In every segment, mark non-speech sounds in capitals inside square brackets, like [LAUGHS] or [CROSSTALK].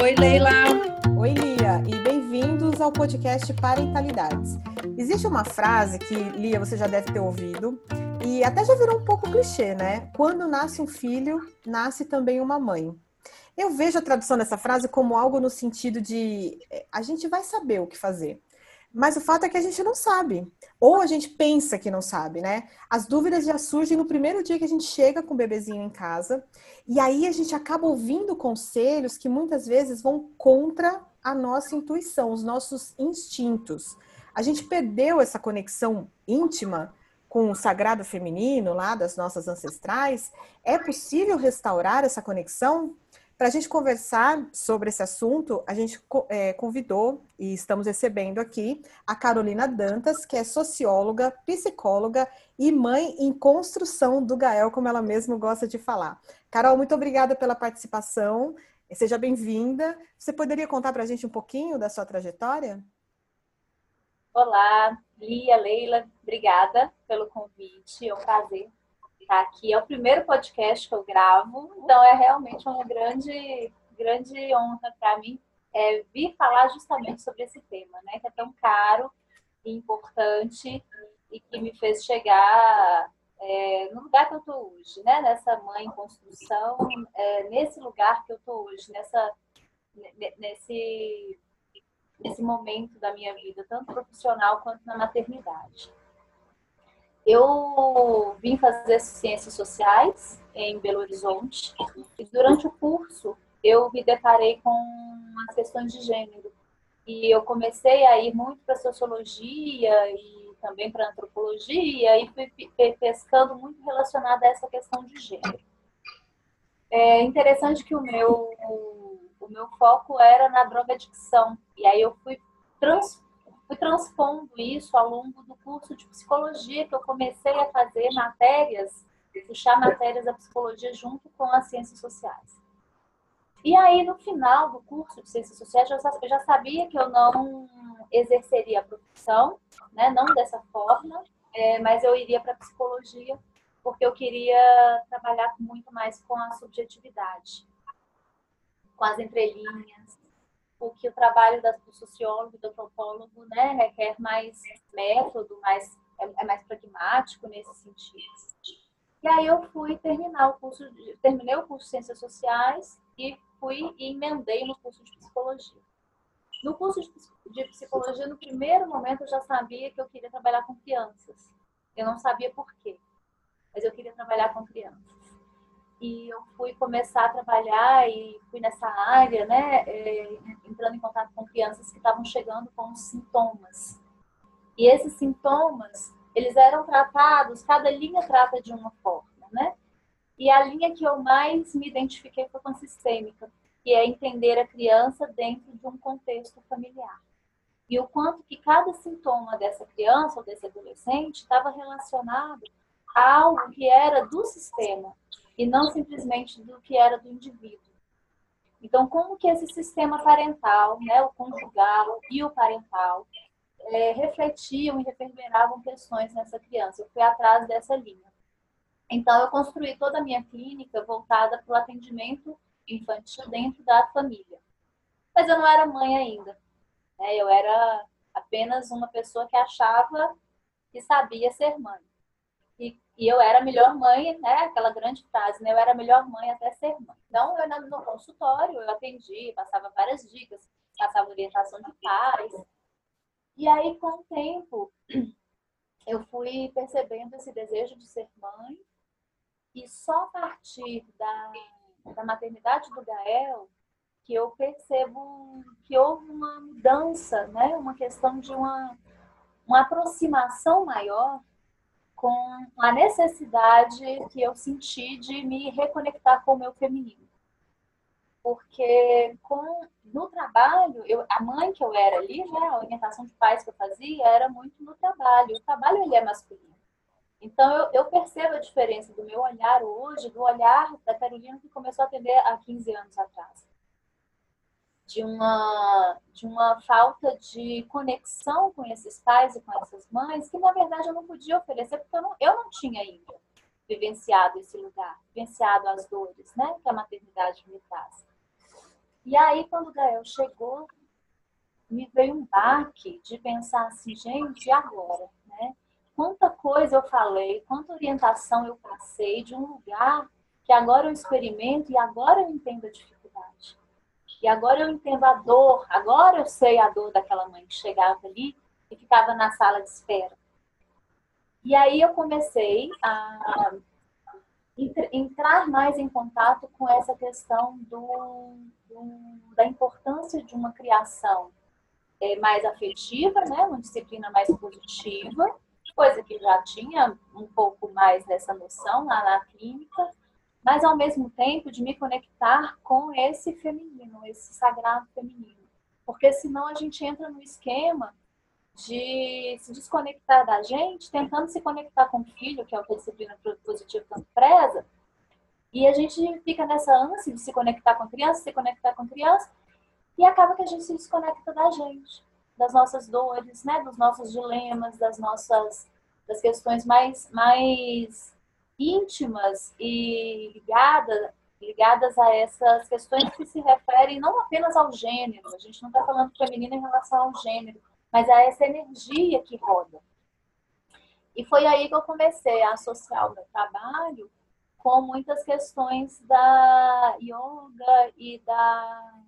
Oi, Leila. Oi, Lia, e bem-vindos ao podcast Parentalidades. Existe uma frase que, Lia, você já deve ter ouvido, e até já virou um pouco clichê, né? Quando nasce um filho, nasce também uma mãe. Eu vejo a tradução dessa frase como algo no sentido de eh, a gente vai saber o que fazer. Mas o fato é que a gente não sabe. Ou a gente pensa que não sabe, né? As dúvidas já surgem no primeiro dia que a gente chega com o bebezinho em casa. E aí a gente acaba ouvindo conselhos que muitas vezes vão contra a nossa intuição, os nossos instintos. A gente perdeu essa conexão íntima com o sagrado feminino lá das nossas ancestrais. É possível restaurar essa conexão? Para a gente conversar sobre esse assunto, a gente é, convidou e estamos recebendo aqui a Carolina Dantas, que é socióloga, psicóloga e mãe em construção do Gael, como ela mesma gosta de falar. Carol, muito obrigada pela participação. Seja bem-vinda. Você poderia contar para a gente um pouquinho da sua trajetória? Olá, Lia, Leila, obrigada pelo convite. É um prazer estar aqui. É o primeiro podcast que eu gravo, então é realmente uma grande, grande honra para mim é, vir falar justamente sobre esse tema, né? Que é tão caro e importante e que me fez chegar é, no lugar que eu estou hoje, né? Nessa mãe em construção, é, nesse lugar que eu estou hoje, nessa, nesse, nesse momento da minha vida, tanto profissional quanto na maternidade. Eu vim fazer ciências sociais em Belo Horizonte e durante o curso eu me deparei com as questões de gênero e eu comecei a ir muito para sociologia e também para antropologia e fui pescando muito relacionado a essa questão de gênero. É interessante que o meu o meu foco era na drogadicção e aí eu fui trans, fui transpondo isso ao longo do curso de psicologia que eu comecei a fazer matérias, puxar matérias da psicologia junto com as ciências sociais. E aí, no final do curso de ciências sociais, eu já sabia que eu não exerceria a profissão, né? não dessa forma, é, mas eu iria para psicologia, porque eu queria trabalhar muito mais com a subjetividade, com as entrelinhas, porque o trabalho do sociólogo, do antropólogo, né, requer mais método, mais, é, é, mais pragmático nesse sentido. E aí eu fui terminar o curso, de, terminei o curso de Ciências Sociais e fui e emendei no curso de Psicologia. No curso de Psicologia, no primeiro momento, eu já sabia que eu queria trabalhar com crianças. Eu não sabia por quê, mas eu queria trabalhar com crianças e eu fui começar a trabalhar e fui nessa área, né, é, entrando em contato com crianças que estavam chegando com sintomas. E esses sintomas, eles eram tratados, cada linha trata de uma forma, né? E a linha que eu mais me identifiquei foi com a sistêmica, que é entender a criança dentro de um contexto familiar. E o quanto que cada sintoma dessa criança ou desse adolescente estava relacionado a algo que era do sistema, e não simplesmente do que era do indivíduo. Então, como que esse sistema parental, né, o conjugal e o parental, é, refletiam e reverberavam questões nessa criança? Eu fui atrás dessa linha. Então, eu construí toda a minha clínica voltada para o atendimento infantil dentro da família. Mas eu não era mãe ainda. Né? Eu era apenas uma pessoa que achava que sabia ser mãe. E e eu era a melhor mãe, né? Aquela grande frase, né? Eu era a melhor mãe até ser mãe. Então, eu no consultório, eu atendi, passava várias dicas, passava orientação de pais. E aí, com o tempo, [CLEARS THROAT] eu fui percebendo esse desejo de ser mãe. E só a partir da, da maternidade do Gael que eu percebo que houve uma mudança, né? Uma questão de uma, uma aproximação maior com a necessidade que eu senti de me reconectar com o meu feminino. Porque com, no trabalho, eu, a mãe que eu era ali, né, a orientação de pais que eu fazia era muito no trabalho. O trabalho ele é masculino. Então eu, eu percebo a diferença do meu olhar hoje, do olhar da Carolina que começou a atender há 15 anos atrás. De uma, de uma falta de conexão com esses pais e com essas mães, que na verdade eu não podia oferecer, porque eu não, eu não tinha ainda vivenciado esse lugar, vivenciado as dores né, que a maternidade me traz. E aí, quando o Gael chegou, me veio um baque de pensar assim, gente, e agora? Né? Quanta coisa eu falei, quanta orientação eu passei de um lugar que agora eu experimento e agora eu entendo a dificuldade. E agora eu entendo a dor, agora eu sei a dor daquela mãe que chegava ali e ficava na sala de espera. E aí eu comecei a entrar mais em contato com essa questão do, do da importância de uma criação é, mais afetiva, né, uma disciplina mais positiva, coisa que já tinha um pouco mais dessa noção lá na clínica, mas ao mesmo tempo de me conectar com esse feminino, esse sagrado feminino. Porque senão a gente entra no esquema de se desconectar da gente, tentando se conectar com o filho, que é o que a disciplina positiva tanto preza, e a gente fica nessa ânsia de se conectar com criança, se conectar com criança, e acaba que a gente se desconecta da gente, das nossas dores, né, dos nossos dilemas, das nossas das questões mais mais íntimas e ligadas, ligadas a essas questões que se referem não apenas ao gênero, a gente não está falando feminino em relação ao gênero, mas a essa energia que roda. E foi aí que eu comecei a associar o meu trabalho com muitas questões da yoga e da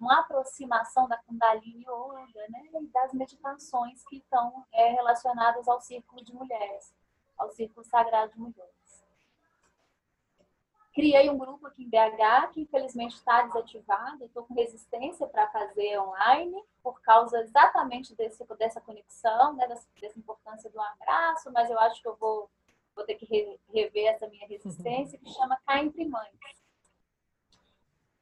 uma aproximação da Kundalini Yoga, né, e das meditações que estão é, relacionadas ao círculo de mulheres, ao círculo sagrado de mulheres. Criei um grupo aqui em BH, que infelizmente está desativado. Estou com resistência para fazer online, por causa exatamente desse, dessa conexão, né, dessa, dessa, importância do abraço, mas eu acho que eu vou, vou ter que re, rever essa minha resistência, que chama Cá Entre Mães.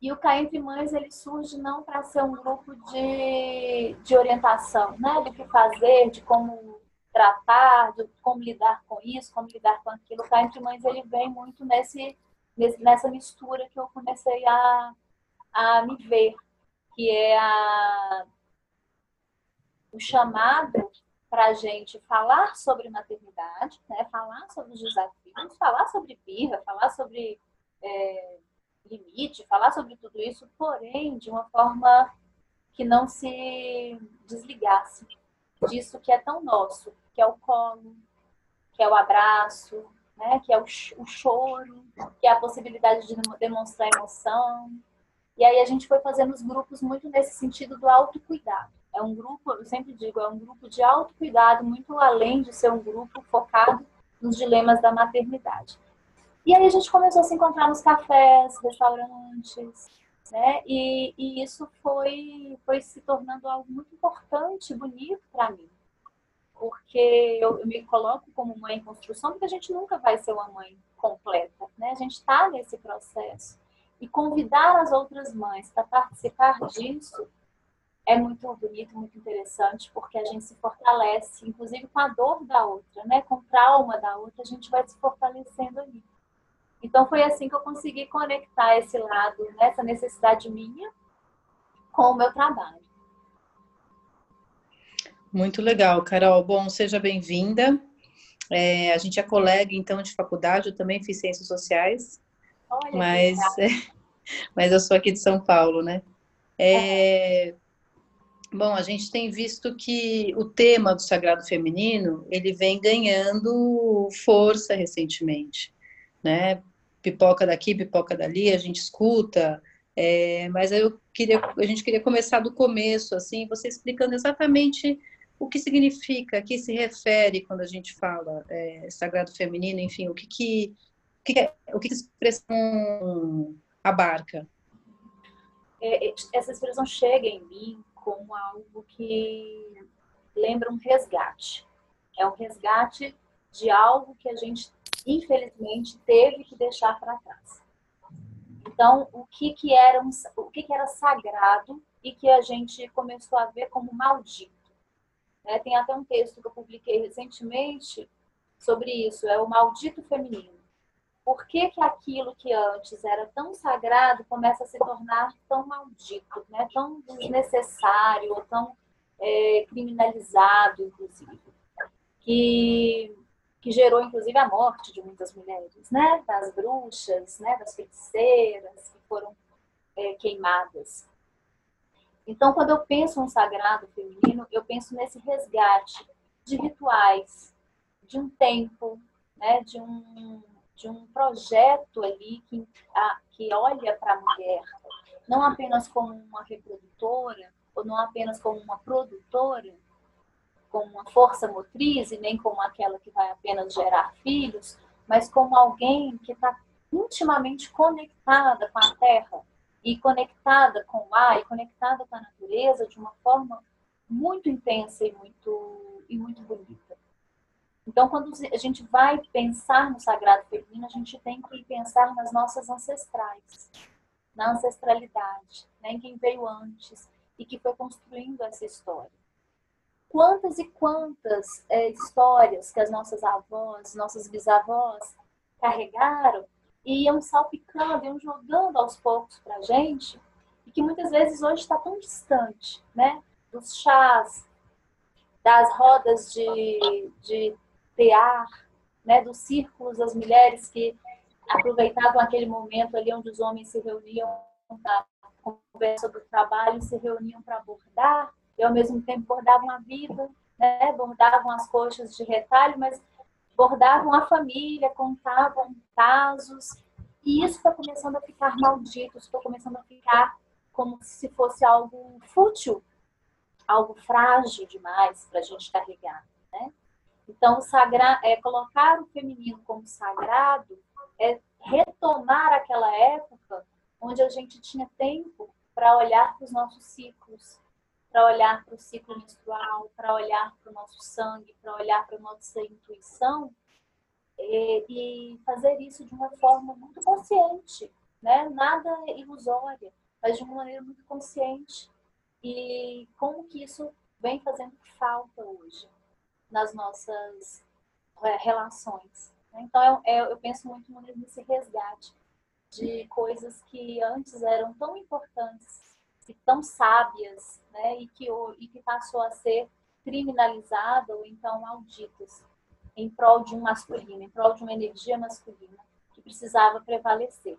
E o Cá Entre Mães, ele surge não para ser um grupo de, de orientação, né, do que fazer, de como tratar, de como lidar com isso, como lidar com aquilo. O Cá Entre Mães, ele vem muito nesse nessa mistura que eu comecei a, a me ver, que é a, o chamado para a gente falar sobre maternidade, né? falar sobre os desafios, falar sobre birra, falar sobre é, limite, falar sobre tudo isso, porém de uma forma que não se desligasse disso que é tão nosso, que é o colo, que é o abraço, né? que é o, o choro, que é a possibilidade de demonstrar emoção. E aí a gente foi fazendo os grupos muito nesse sentido do autocuidado. É um grupo, eu sempre digo, é um grupo de autocuidado, muito além de ser um grupo focado nos dilemas da maternidade. E aí a gente começou a se encontrar nos cafés, restaurantes, né? E, e isso foi, foi se tornando algo muito importante, bonito para mim porque eu, me coloco como mãe em construção, porque a gente nunca vai ser uma mãe completa, né? A gente está nesse processo. E convidar as outras mães para participar disso é muito bonito, muito interessante, porque a gente se fortalece, inclusive com a dor da outra, né? Com o trauma da outra, a gente vai se fortalecendo ali. Então foi assim que eu consegui conectar esse lado, né? essa necessidade minha, com o meu trabalho. Muito legal, Carol. Bom, seja bem-vinda. É, a gente é colega, então, de faculdade, eu também fiz Ciências Sociais, Olha, mas, é, [LAUGHS] mas eu sou aqui de São Paulo, né? É, bom, a gente tem visto que o tema do Sagrado Feminino, ele vem ganhando força recentemente, né? Pipoca daqui, pipoca dali, a gente escuta, é, mas eu queria, a gente queria começar do começo, assim, você explicando exatamente o que significa, a que se refere quando a gente fala é, sagrado feminino, enfim, o que que, que, é, o que, que expressão abarca? É, é, essa expressão chega em mim como algo que lembra um resgate. É um resgate de algo que a gente, infelizmente, teve que deixar para trás. Então, o que que era um, o que que era sagrado e que a gente começou a ver como maldito. Né? Tem até um texto que eu publiquei recentemente sobre isso, é o maldito feminino. por que, que aquilo que antes era tão sagrado começa a se tornar tão maldito, né? tão desnecessário, ou tão é, criminalizado, inclusive. Que, que gerou, inclusive, a morte de muitas mulheres, né? das bruxas, né? das feiticeiras que foram é, queimadas. Então, quando eu penso no sagrado feminino, eu penso nesse resgate de rituais, de um tempo, né? de um de um projeto ali que, a, que olha para a mulher não apenas como uma reprodutora, ou não apenas como uma produtora, como uma força motriz e nem como aquela que vai apenas gerar filhos, mas como alguém que está intimamente conectada com a terra e conectada com o ar e conectada com a natureza de uma forma muito intensa e muito, e muito bonita. Então, quando a gente vai pensar no sagrado feminino, a gente tem que pensar nas nossas ancestrais, na ancestralidade, né? em quem veio antes e que foi construindo essa história. Quantas e quantas é, histórias que as nossas avós, nossas bisavós carregaram e iam salpicando, iam jogando aos poucos para a gente, e que muitas vezes hoje está tão distante, né? Dos chás, das rodas de, de tear, né, dos círculos das mulheres que aproveitavam aquele momento ali onde os homens se reuniam para conversar sobre o trabalho, se reuniam para bordar, e ao mesmo tempo bordavam a vida, né, bordavam as coxas de retalho, mas bordavam a família, contavam casos, e isso está começando a ficar maldito, está começando a ficar como se fosse algo fútil, algo frágil demais para a gente carregar, né? Então, sagra, é, colocar o feminino como sagrado é retomar aquela época onde a gente tinha tempo para olhar para os nossos ciclos, para olhar para o ciclo menstrual, para olhar para o nosso sangue, para olhar para a nossa intuição e, e, fazer isso de uma forma muito consciente, né? Nada ilusória, mas de uma maneira muito consciente. E como que isso vem fazendo falta hoje? nas nossas é, relações. Então, eu, eu penso muito nesse resgate de coisas que antes eram tão importantes e tão sábias, né, e que, e que passou a ser criminalizada ou então malditas em prol de um masculino, em prol de uma energia masculina que precisava prevalecer.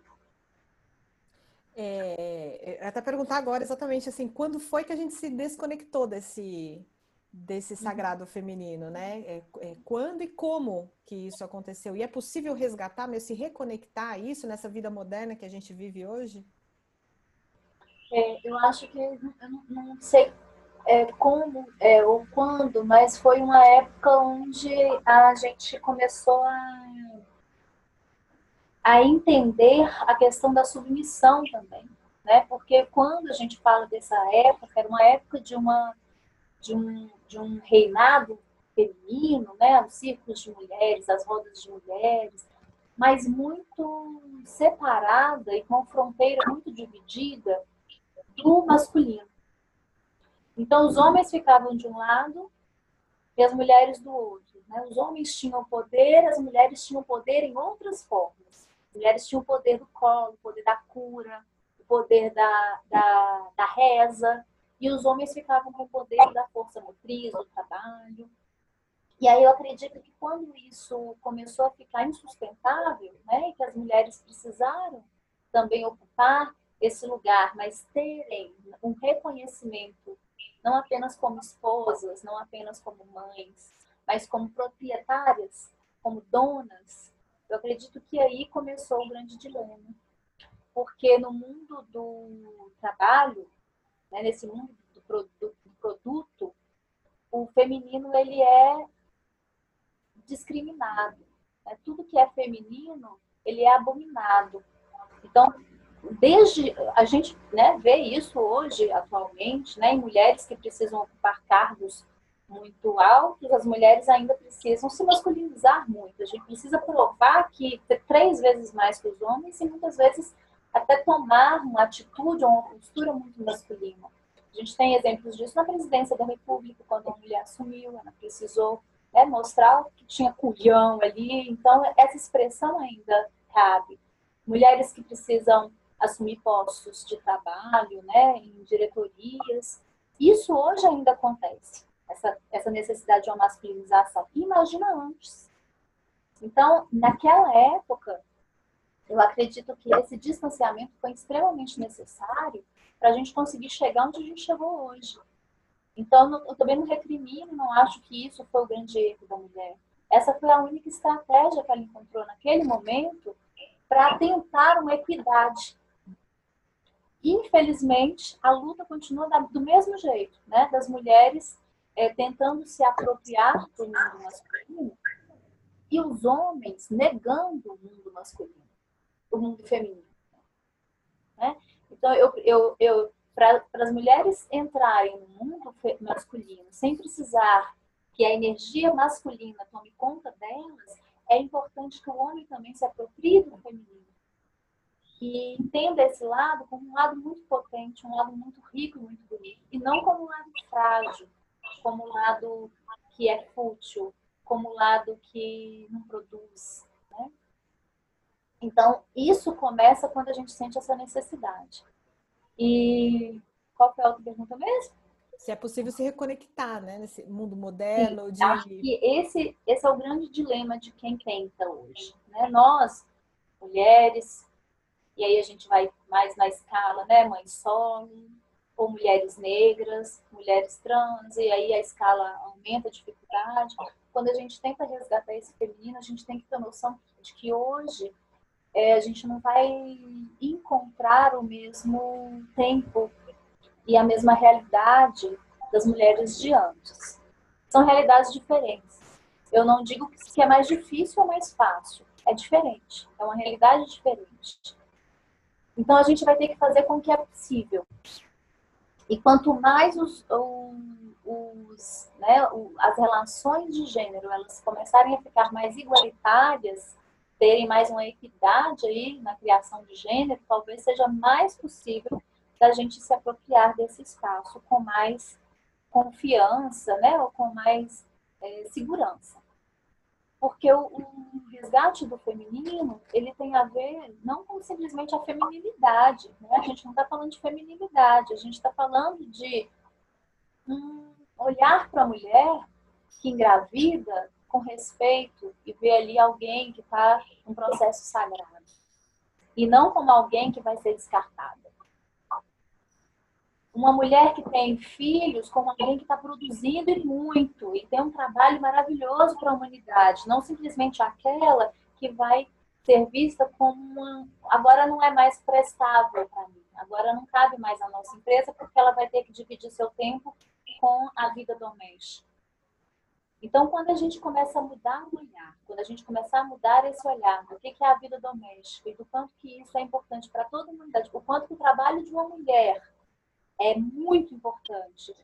É, até perguntar agora exatamente assim, quando foi que a gente se desconectou desse desse uhum. sagrado feminino, né? É, é, quando e como que isso aconteceu? E é possível resgatar, mesmo se reconectar a isso nessa vida moderna que a gente vive hoje? É, eu acho que eu não, não sei é, como é, ou quando, mas foi uma época onde a gente começou a, a entender a questão da submissão também, né? Porque quando a gente fala dessa época, era uma época de uma de um, de um reinado feminino, né, os círculos de mulheres, as rodas de mulheres, mas muito separada e com fronteira muito dividida do masculino. Então, os homens ficavam de um lado e as mulheres do outro. Né? Os homens tinham poder, as mulheres tinham poder em outras formas. As mulheres tinham o poder do colo, o poder da cura, o poder da, da, da reza, e os homens ficavam com o poder da força motriz, do trabalho. E aí eu acredito que quando isso começou a ficar insustentável, né, que as mulheres precisaram também ocupar esse lugar, mas terem um reconhecimento não apenas como esposas, não apenas como mães, mas como proprietárias, como donas, eu acredito que aí começou o grande dilema. Porque no mundo do trabalho, né, nesse mundo do produto, do produto, o feminino ele é discriminado. Né? Tudo que é feminino, ele é abominado. Então, desde a gente né, vê isso hoje, atualmente, né, em mulheres que precisam ocupar cargos muito altos, as mulheres ainda precisam se masculinizar muito. A gente precisa provar que três vezes mais que os homens e muitas vezes até tomar uma atitude ou uma postura muito masculina. A gente tem exemplos disso na presidência da República, quando a mulher assumiu, ela precisou né, mostrar que tinha culhão ali. Então, essa expressão ainda cabe. Mulheres que precisam assumir postos de trabalho, né, em diretorias. Isso hoje ainda acontece, essa, essa necessidade de uma masculinização. Imagina antes. Então, naquela época, eu acredito que esse distanciamento foi extremamente necessário para a gente conseguir chegar onde a gente chegou hoje. Então, eu também não recrimino, não acho que isso foi o grande erro da mulher. Essa foi a única estratégia que ela encontrou naquele momento para tentar uma equidade. Infelizmente, a luta continua do mesmo jeito, né? Das mulheres é, tentando se apropriar do mundo masculino e os homens negando o mundo masculino, o mundo feminino. Né? Então, eu, eu, eu para as mulheres entrarem no mundo masculino sem precisar que a energia masculina tome conta delas, é importante que o homem também se aproprie do feminino. E entenda esse lado como um lado muito potente, um lado muito rico e muito bonito. E não como um lado frágil, como um lado que é fútil, como um lado que não produz. Né? Então, isso começa quando a gente sente essa necessidade. E qual foi a outra pergunta mesmo? Se é possível se reconectar, né? Nesse mundo moderno. Sim, de... Acho que esse, esse é o grande dilema de quem tenta hoje. Né? Nós, mulheres, e aí a gente vai mais na escala, né? Mãe solo, ou mulheres negras, mulheres trans, e aí a escala aumenta a dificuldade. Quando a gente tenta resgatar esse feminino, a gente tem que ter noção de que hoje é, a gente não vai encontrar o mesmo tempo e a mesma realidade das mulheres de antes. São realidades diferentes. Eu não digo que é mais difícil ou mais fácil. É diferente. É uma realidade diferente. Então a gente vai ter que fazer com que é possível. E quanto mais os, os, né, as relações de gênero elas começarem a ficar mais igualitárias, terem mais uma equidade aí na criação de gênero, talvez seja mais possível da gente se apropriar desse espaço com mais confiança, né, ou com mais é, segurança. Porque o, o, resgate do feminino, ele tem a ver não com simplesmente a feminilidade, né? A gente não está falando de feminilidade, a gente está falando de um olhar para a mulher que engravida com respeito e ver ali alguém que está num processo sagrado. E não como alguém que vai ser descartada. Uma mulher que tem filhos como alguém que está produzindo e muito e tem um trabalho maravilhoso para a humanidade, não simplesmente aquela que vai ser vista como uma. Agora não é mais prestável para mim, agora não cabe mais na nossa empresa porque ela vai ter que dividir seu tempo com a vida doméstica. Então, quando a gente começa a mudar o olhar, quando a gente começar a mudar esse olhar do que é a vida doméstica e do quanto que isso é importante para toda a humanidade, o quanto que o trabalho de uma mulher é muito importante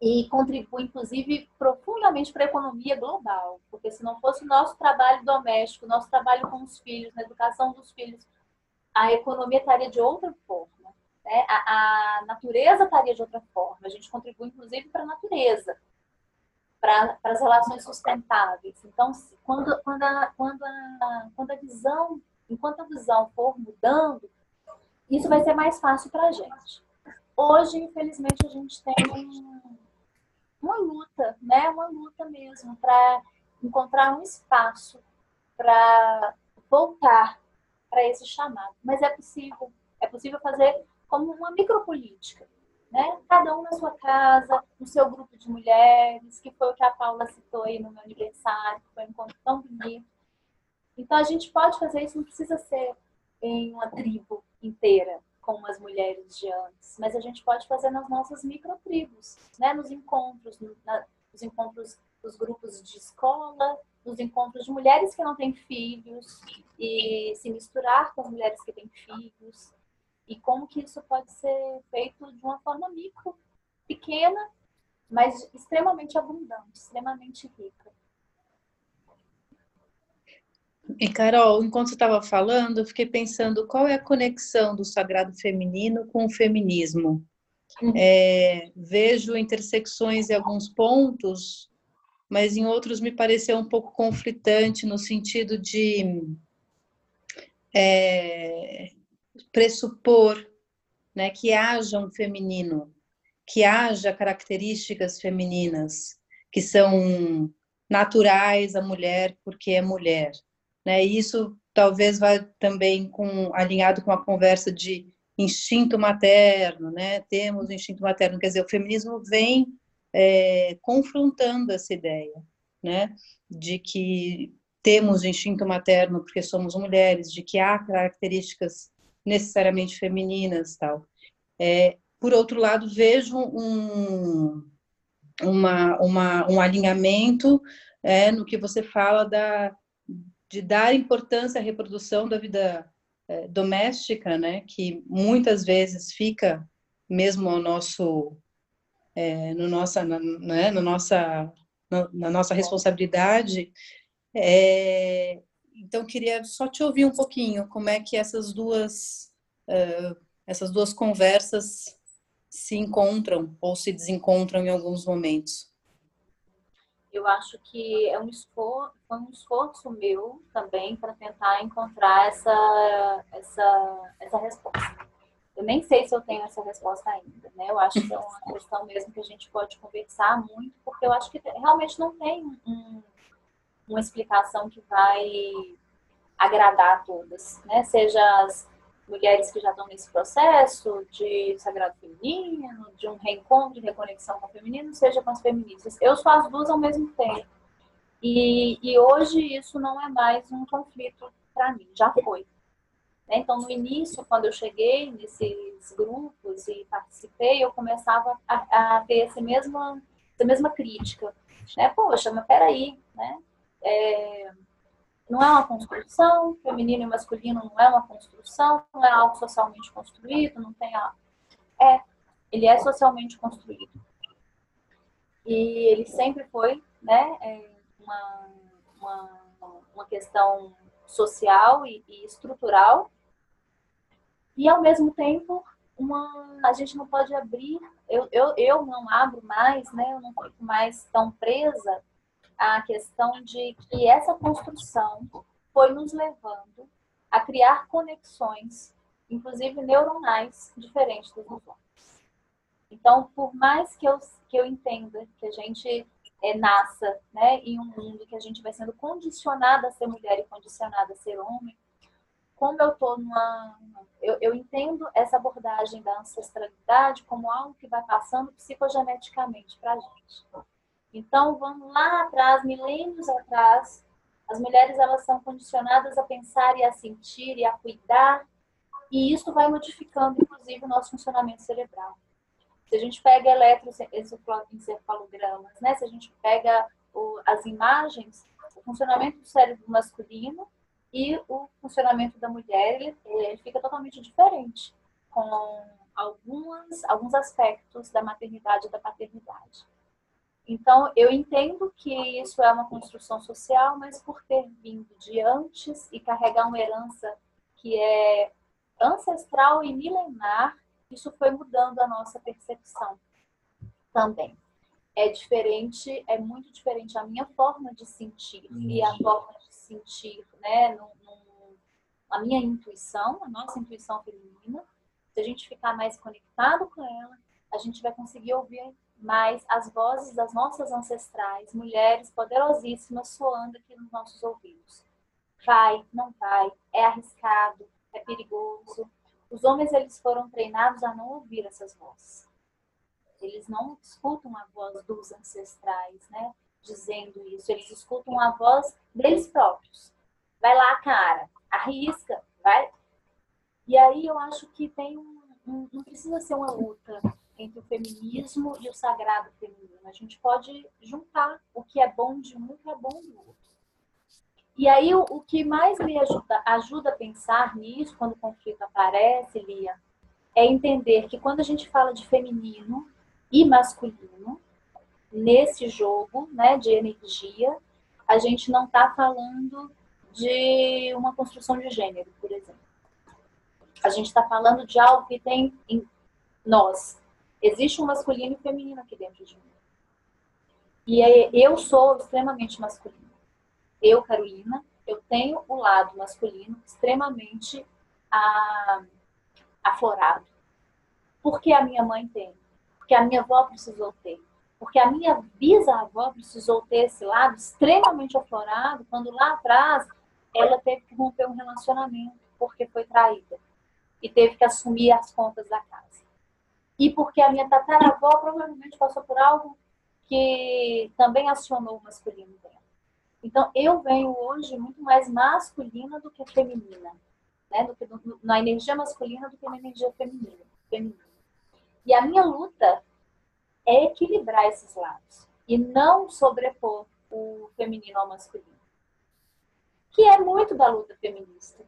e contribui, inclusive, profundamente para a economia global, porque se não fosse o nosso trabalho doméstico, nosso trabalho com os filhos, na educação dos filhos, a economia estaria de outra forma. Né? A, a natureza estaria de outra forma. A gente contribui, inclusive, para a natureza para as relações sustentáveis. Então, quando, quando, a, quando, a, quando a visão, enquanto a visão for mudando, isso vai ser mais fácil para a gente. Hoje, infelizmente, a gente tem uma luta, né? Uma luta mesmo para encontrar um espaço para voltar para esse chamado. Mas é possível, é possível fazer como uma micropolítica né? Cada um na sua casa, no seu grupo de mulheres, que foi o que a Paula citou aí no meu aniversário, que foi um encontro tão bonito. Então a gente pode fazer isso, não precisa ser em uma tribo inteira, como as mulheres de antes, mas a gente pode fazer nas nossas microtribos, né? Nos encontros, na, nos encontros dos grupos de escola, nos encontros de mulheres que não têm filhos e se misturar com mulheres que têm filhos, e como que isso pode ser feito de uma forma micro, pequena, mas extremamente abundante, extremamente rica. E Carol, enquanto você estava falando, eu fiquei pensando qual é a conexão do sagrado feminino com o feminismo. Uhum. É, vejo intersecções em alguns pontos, mas em outros me pareceu um pouco conflitante no sentido de é, pressupor né, que haja um feminino, que haja características femininas que são naturais à mulher porque é mulher. Né? E isso talvez vá também com, alinhado com a conversa de instinto materno, né? Temos o instinto materno, quer dizer, o feminismo vem é, confrontando essa ideia, né? De que temos o instinto materno porque somos mulheres, de que há características necessariamente femininas, tal. É, por outro lado, vejo um, uma, uma, um alinhamento é, no que você fala da, de dar importância à reprodução da vida é, doméstica, né, que muitas vezes fica mesmo ao nosso, é, no nossa, na, né, no nossa, na, na nossa responsabilidade. É, então, queria só te ouvir um pouquinho como é que essas duas, uh, essas duas conversas se encontram ou se desencontram em alguns momentos. Eu acho que é um esforço, foi um esforço meu também para tentar encontrar essa, essa, essa resposta. Eu nem sei se eu tenho essa resposta ainda, né? Eu acho que é uma questão mesmo que a gente pode conversar muito, porque eu acho que realmente não tem um, uma explicação que vai agradar a todas, né? Seja as mulheres que já estão nesse processo de sagrado feminino, de um reencontro, de reconexão com o feminino, seja com as feministas. Eu sou as duas ao mesmo tempo. E, e hoje isso não é mais um conflito para mim, já foi. Né? Então, no início, quando eu cheguei nesses grupos e participei, eu começava a, a ter essa mesma, essa mesma crítica. Né? Poxa, mas peraí, né? É, não é uma construção, feminino e masculino não é uma construção, não é algo socialmente construído, não tem a... É, ele é socialmente construído. E ele sempre foi, né, é, uma, uma, uma questão social e, e estrutural. E, ao mesmo tempo, uma, a gente não pode abrir, eu, eu, eu não abro mais, né, eu não fico mais tão presa a questão de que essa construção foi nos levando a criar conexões, inclusive neuronais, diferentes dos homens. Então, por mais que eu, que eu entenda que a gente é, nasça né, em um mundo que a gente vai sendo condicionada a ser mulher e condicionada a ser homem, como eu estou numa. Eu, eu, entendo essa abordagem da ancestralidade como algo que vai passando psicogeneticamente para a gente. Então, vamos lá atrás, milênios atrás, as mulheres elas são condicionadas a pensar e a sentir e a cuidar, e isso vai modificando, inclusive, o nosso funcionamento cerebral. Se a gente pega eletroencefalogramas, né? se a gente pega o, as imagens, o funcionamento do cérebro masculino e o funcionamento da mulher, ele, ele fica totalmente diferente, com algumas, alguns aspectos da maternidade e da paternidade. Então, eu entendo que isso é uma construção social, mas por ter vindo de antes e carregar uma herança que é ancestral e milenar, isso foi mudando a nossa percepção também. É diferente, é muito diferente a minha forma de sentir e a forma de sentir, né, a minha intuição, a nossa intuição feminina. Se a gente ficar mais conectado com ela, a gente vai conseguir ouvir mais as vozes das nossas ancestrais, mulheres poderosíssimas soando aqui nos nossos ouvidos. Vai, não vai, é arriscado, é perigoso. Os homens eles foram treinados a não ouvir essas vozes. Eles não escutam a voz dos ancestrais, né? Dizendo isso, eles escutam a voz deles próprios. Vai lá, cara, arrisca, vai. E aí eu acho que tem um, um não precisa ser uma luta entre o feminismo e o sagrado feminino. A gente pode juntar o que é bom de um e o que é bom do outro. E aí, o, o que mais me ajuda, ajuda a pensar nisso, quando o conflito aparece, Lia, é entender que quando a gente fala de feminino e masculino, nesse jogo né, de energia, a gente não está falando de uma construção de gênero, por exemplo. A gente está falando de algo que tem em nós, Existe um masculino e feminino aqui dentro de mim. E eu sou extremamente masculina. Eu, Carolina, eu tenho o lado masculino extremamente ah, aflorado. Porque a minha mãe tem, porque a minha avó precisou ter, porque a minha bisavó precisou ter esse lado extremamente aflorado quando lá atrás ela teve que romper um relacionamento porque foi traída e teve que assumir as contas da casa. E porque a minha tataravó provavelmente passou por algo que também acionou o masculino dela. Então, eu venho hoje muito mais masculina do que feminina, né? Do que na energia masculina do que na energia feminina. feminina. E a minha luta é equilibrar esses lados e não sobrepor o feminino ao masculino. Que é muito da luta feminista,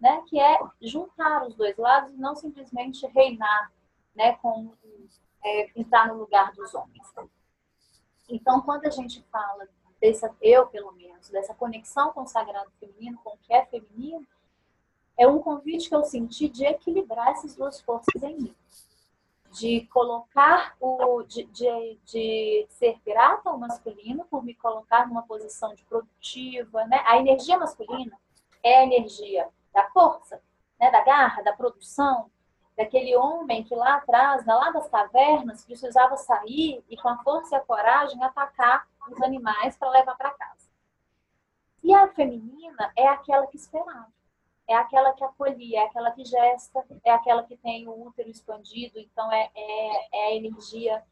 né? Que é juntar os dois lados e não simplesmente reinar, né? Com é, entrar no lugar dos homens. Então, quando a gente fala dessa, eu pelo menos, dessa conexão com o sagrado feminino, com o que é feminino, é um convite que eu senti de equilibrar essas duas forças em mim. De colocar o. de, de, de ser grata ao masculino por me colocar numa posição de produtiva, né? A energia masculina é a energia da força, né? da garra, da produção, daquele homem que lá atrás, lá das cavernas, precisava sair e com a força e a coragem atacar os animais para levar para casa. E a feminina é aquela que esperava, é aquela que acolhia, é aquela que gesta, é aquela que tem o útero expandido, então é, é, é a energia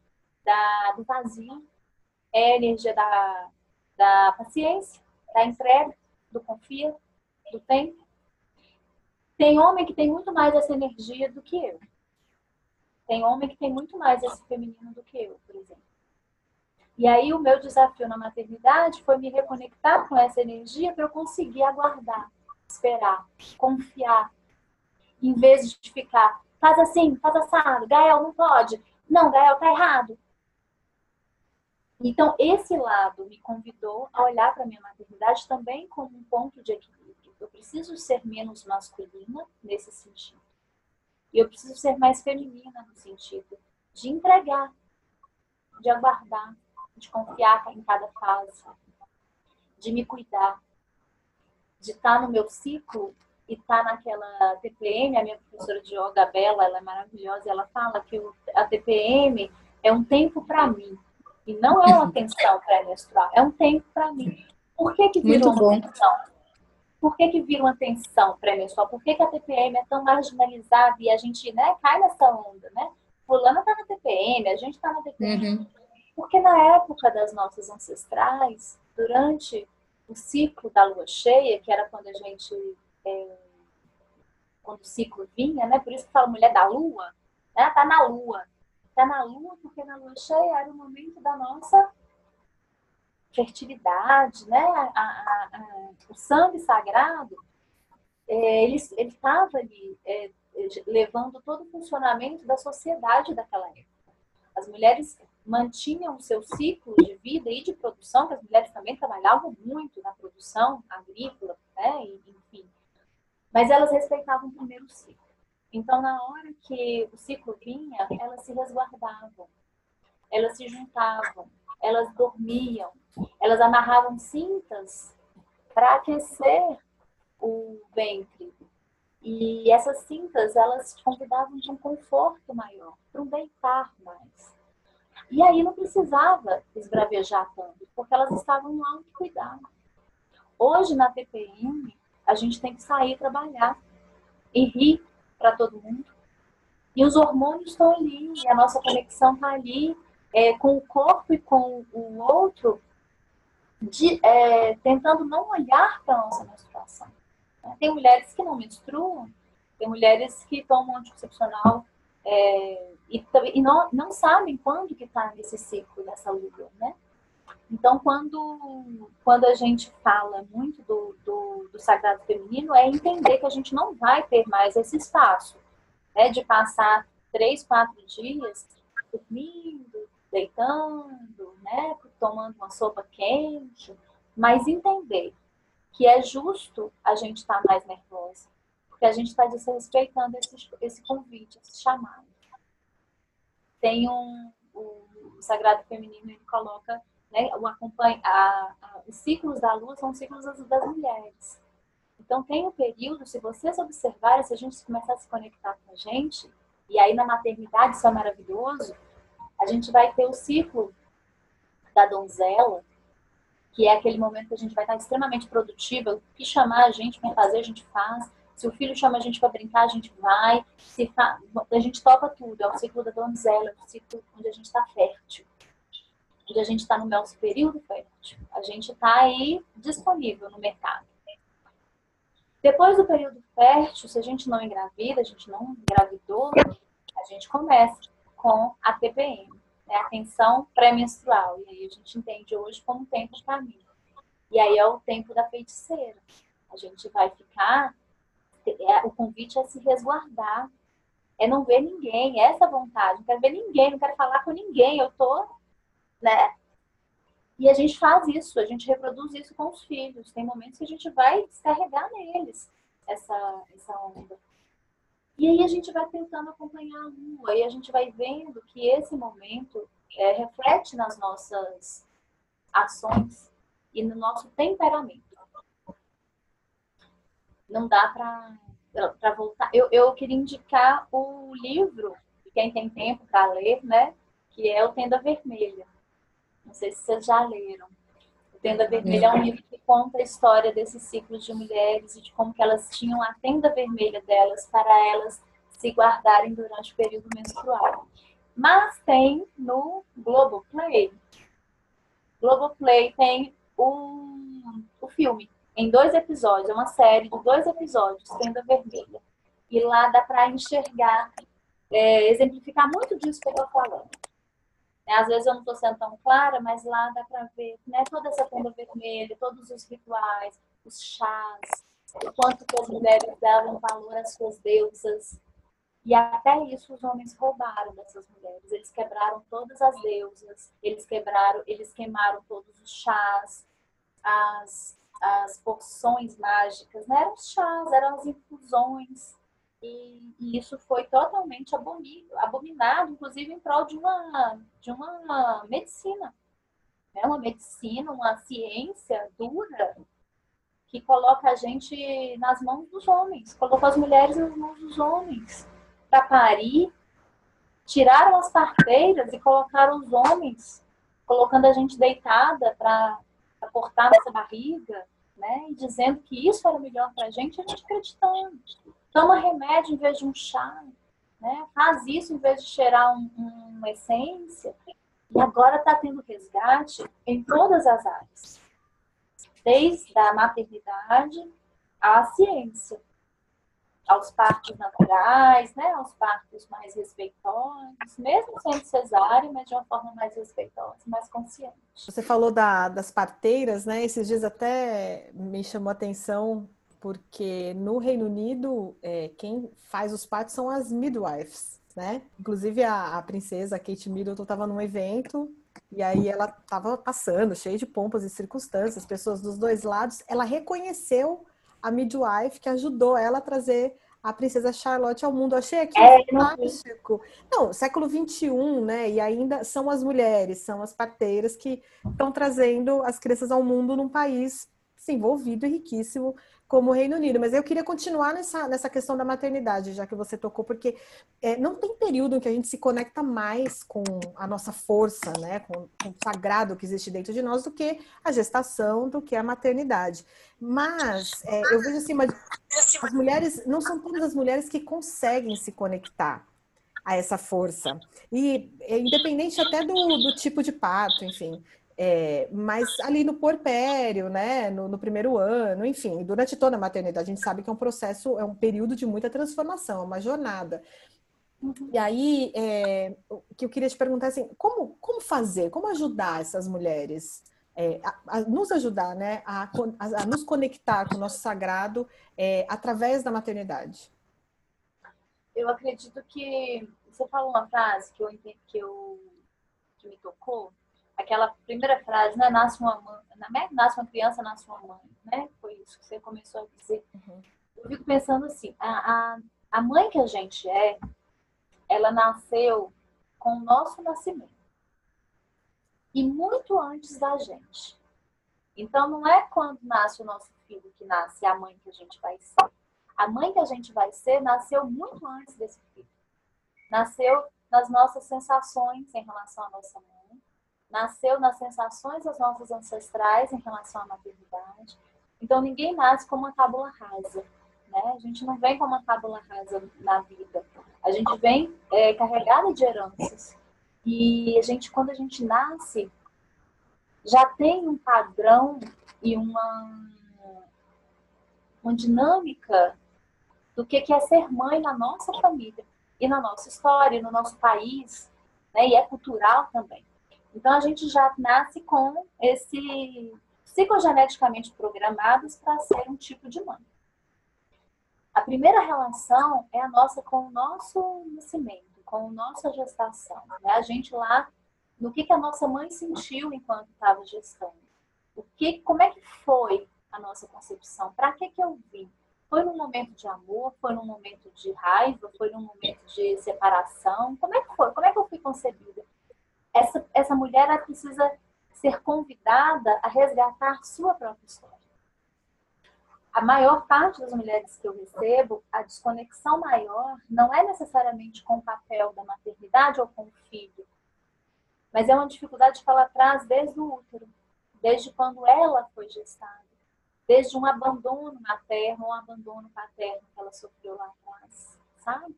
da, do vazio, é a energia da, da paciência, da entrega, do confia, do tempo. Tem homem que tem muito mais essa energia do que eu. Tem homem que tem muito mais esse feminino do que eu, por exemplo. E aí o meu desafio na maternidade foi me reconectar com essa energia para eu conseguir aguardar, esperar, confiar, em vez de ficar, faz assim, faz assado, Gael não pode, não, Gael tá errado. Então esse lado me convidou a olhar para minha maternidade também como um ponto de equilíbrio. Eu preciso ser menos masculina nesse sentido. E eu preciso ser mais feminina no sentido de entregar, de aguardar, de confiar em cada fase, de me cuidar, de estar no meu ciclo e estar naquela TPM. A minha professora de yoga, Bela, ela é maravilhosa, ela fala que a TPM é um tempo para mim e não é uma tensão pré-menstrual, é um tempo para mim. Por que que virou Muito uma tensão? Por que que vira uma tensão pré-menstrual? Por que que a TPM é tão marginalizada e a gente né, cai nessa onda, né? Fulana tá na TPM, a gente tá na TPM. Uhum. Porque na época das nossas ancestrais, durante o ciclo da lua cheia, que era quando a gente. É, quando o ciclo vinha, né? Por isso que fala mulher da lua, né? Tá na lua. Tá na lua porque na lua cheia era o momento da nossa fertilidade, né? A, a, a, o sangue sagrado, é, ele estava ali é, levando todo o funcionamento da sociedade daquela época. As mulheres mantinham o seu ciclo de vida e de produção, que as mulheres também trabalhavam muito na produção agrícola, né, enfim. Mas elas respeitavam o primeiro ciclo. Então, na hora que o ciclo vinha, elas se resguardavam, elas se juntavam, elas dormiam, elas amarravam cintas para aquecer o ventre. E essas cintas, elas convidavam de um conforto maior, para um deitar mais. E aí não precisava esbravejar tanto, porque elas estavam no autocuidado. Hoje, na TPM, a gente tem que sair trabalhar e rir para todo mundo. E os hormônios estão ali, a nossa conexão está ali, é, com o corpo e com o outro, de, é, tentando não olhar para a nossa menstruação. Tem mulheres que não menstruam, tem mulheres que tomam anticoncepcional é, e, e não, não sabem quando que está nesse ciclo dessa lua, né? Então, quando, quando a gente fala muito do, do, do, sagrado feminino, é entender que a gente não vai ter mais esse espaço né, de passar três, quatro dias dormindo, deitando, né, tomando uma sopa quente, mas entender que é justo a gente estar tá mais nervosa, porque a gente está desrespeitando esse, esse convite, esse chamado. Tem um, o Sagrado Feminino, ele coloca né, o acompanha, a, a, os ciclos da lua são ciclos das, das mulheres. Então, tem um período, se vocês observarem, se a gente começar a se conectar com a gente, e aí na maternidade isso é maravilhoso, a gente vai ter o ciclo da donzela, que é aquele momento que a gente vai estar extremamente produtiva, o que chamar a gente para fazer, a gente faz. Se o filho chama a gente para brincar, a gente vai. Se fa... A gente topa tudo. É o ciclo da donzela, é o ciclo onde a gente está fértil. Onde a gente está no nosso período fértil. A gente está aí disponível no mercado. Depois do período fértil, se a gente não engravida, a gente não engravidou, a gente começa com a TPM, né? a tensão pré-menstrual. E aí a gente entende hoje como tempo de caminho. E aí é o tempo da feiticeira. A gente vai ficar. É, o convite é se resguardar, é não ver ninguém, é essa vontade. Não quero ver ninguém, não quero falar com ninguém. Eu tô, né? E a gente faz isso, a gente reproduz isso com os filhos. Tem momentos que a gente vai descarregar neles essa, essa onda. E aí a gente vai tentando acompanhar a lua, e a gente vai vendo que esse momento é, reflete nas nossas ações e no nosso temperamento. Não dá para voltar. Eu, eu queria indicar o livro, quem tem tempo para ler, né? Que é o Tenda Vermelha. Não sei se vocês já leram. Tenda Vermelha é um livro que conta a história desses ciclos de mulheres e de como que elas tinham a tenda vermelha delas para elas se guardarem durante o período menstrual. Mas tem no Globoplay. Globoplay tem um, o filme em dois episódios, é uma série de dois episódios, Tenda Vermelha. E lá dá para enxergar, é, exemplificar muito disso que eu estou falando. É, às vezes eu não estou sendo tão clara, mas lá dá para ver né, toda essa tenda vermelha, todos os rituais, os chás, o quanto que as mulheres davam valor às suas deusas, e até isso os homens roubaram dessas mulheres. Eles quebraram todas as deusas, eles quebraram, eles queimaram todos os chás, as, as porções mágicas, não eram os chás, eram as infusões. E, e isso foi totalmente abominado, inclusive em prol de uma, de uma medicina. Né? Uma medicina, uma ciência dura que coloca a gente nas mãos dos homens, colocou as mulheres nas mãos dos homens para parir, tiraram as parteiras e colocaram os homens, colocando a gente deitada para cortar nossa barriga, né? E dizendo que isso era melhor para a gente, a gente acreditando. Toma remédio em vez de um chá, né? Faz isso em vez de cheirar um, um, uma essência. E agora está tendo resgate em todas as áreas, desde a maternidade à ciência aos partos naturais, né, aos partos mais respeitosos, mesmo sendo cesárea, mas de uma forma mais respeitosa, mais consciente. Você falou da, das parteiras, né? Esses dias até me chamou a atenção porque no Reino Unido é, quem faz os partos são as midwives, né? Inclusive a, a princesa Kate Middleton estava num evento e aí ela estava passando, cheia de pompas e circunstâncias, pessoas dos dois lados. Ela reconheceu a midwife que ajudou ela a trazer a princesa Charlotte ao mundo. Eu achei aqui é, fantástico. Não, século XXI, né? E ainda são as mulheres, são as parteiras que estão trazendo as crianças ao mundo num país desenvolvido e riquíssimo como Reino Unido. Mas eu queria continuar nessa, nessa questão da maternidade, já que você tocou, porque é, não tem período em que a gente se conecta mais com a nossa força, né, com, com, o sagrado que existe dentro de nós, do que a gestação, do que a maternidade. Mas é, eu vejo assim, mas as mulheres, não são todas as mulheres que conseguem se conectar a essa força. E é, independente até do, do tipo de parto, enfim. É, mas ali no porpério, né, no, no, primeiro ano, enfim, durante toda a maternidade, a gente sabe que é um processo, é um período de muita transformação, é uma jornada. Uhum. E aí, é, o que eu queria te perguntar assim, como, como fazer, como ajudar essas mulheres, é, a, a, nos ajudar, né, a, a, nos conectar com o nosso sagrado é, através da maternidade? Eu acredito que você falou uma frase que eu que eu que me tocou, aquela primeira frase, né? Nasce uma mãe, né? nasce uma criança, nasce uma mãe, né? Foi isso que você começou a dizer. Uhum. Eu fico pensando assim, a, a, a mãe que a gente é, ela nasceu com o nosso nascimento. e muito antes da gente. Então, não é quando nasce o nosso filho que nasce a mãe que a gente vai ser. A mãe que a gente vai ser nasceu muito antes desse filho. Nasceu nas nossas sensações em relação à nossa mãe, nasceu nas sensações das nossas ancestrais em relação à maternidade. Então, ninguém nasce com uma tábula rasa. Né? A gente não vem com uma tábula rasa na vida. A gente vem é, carregada de heranças. E a gente, quando a gente nasce, já tem um padrão e uma, uma dinâmica do que é ser mãe na nossa família e na nossa história, no nosso país, né? E é cultural também. Então a gente já nasce com esse psicogeneticamente programados para ser um tipo de mãe. A primeira relação é a nossa com o nosso nascimento, com a nossa gestação. Né? A gente lá, no que, que a nossa mãe sentiu enquanto estava gestando. O que, como é que foi a nossa concepção? Para que, que eu vim? Foi num momento de amor? Foi num momento de raiva? Foi num momento de separação? Como é que foi? Como é que eu fui concebida? Essa, essa mulher precisa ser convidada a resgatar sua própria história. A maior parte das mulheres que eu recebo, a desconexão maior não é necessariamente com o papel da maternidade ou com o filho, mas é uma dificuldade que ela traz desde o útero, desde quando ela foi gestada desde um abandono materno um abandono paterno que ela sofreu lá atrás, sabe?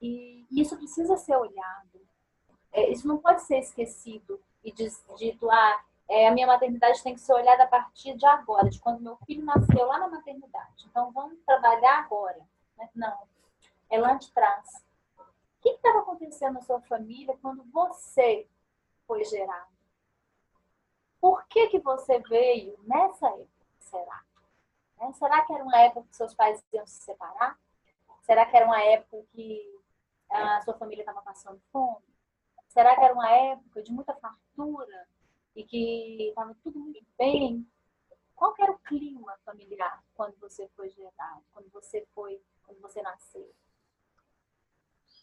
E isso precisa ser olhado. É, isso não pode ser esquecido e dito, ah, é, a minha maternidade tem que ser olhada a partir de agora, de quando meu filho nasceu lá na maternidade. Então vamos trabalhar agora. Né? Não, é lá de trás. O que estava acontecendo na sua família quando você foi gerado? Por que, que você veio nessa época? será? Né? Será que era uma época que seus pais iam se separar? Será que era uma época que a sua família estava passando fome? Será que era uma época de muita fartura e que estava tudo muito bem? Qual era o clima familiar quando você foi gerado, quando você foi, quando você nasceu?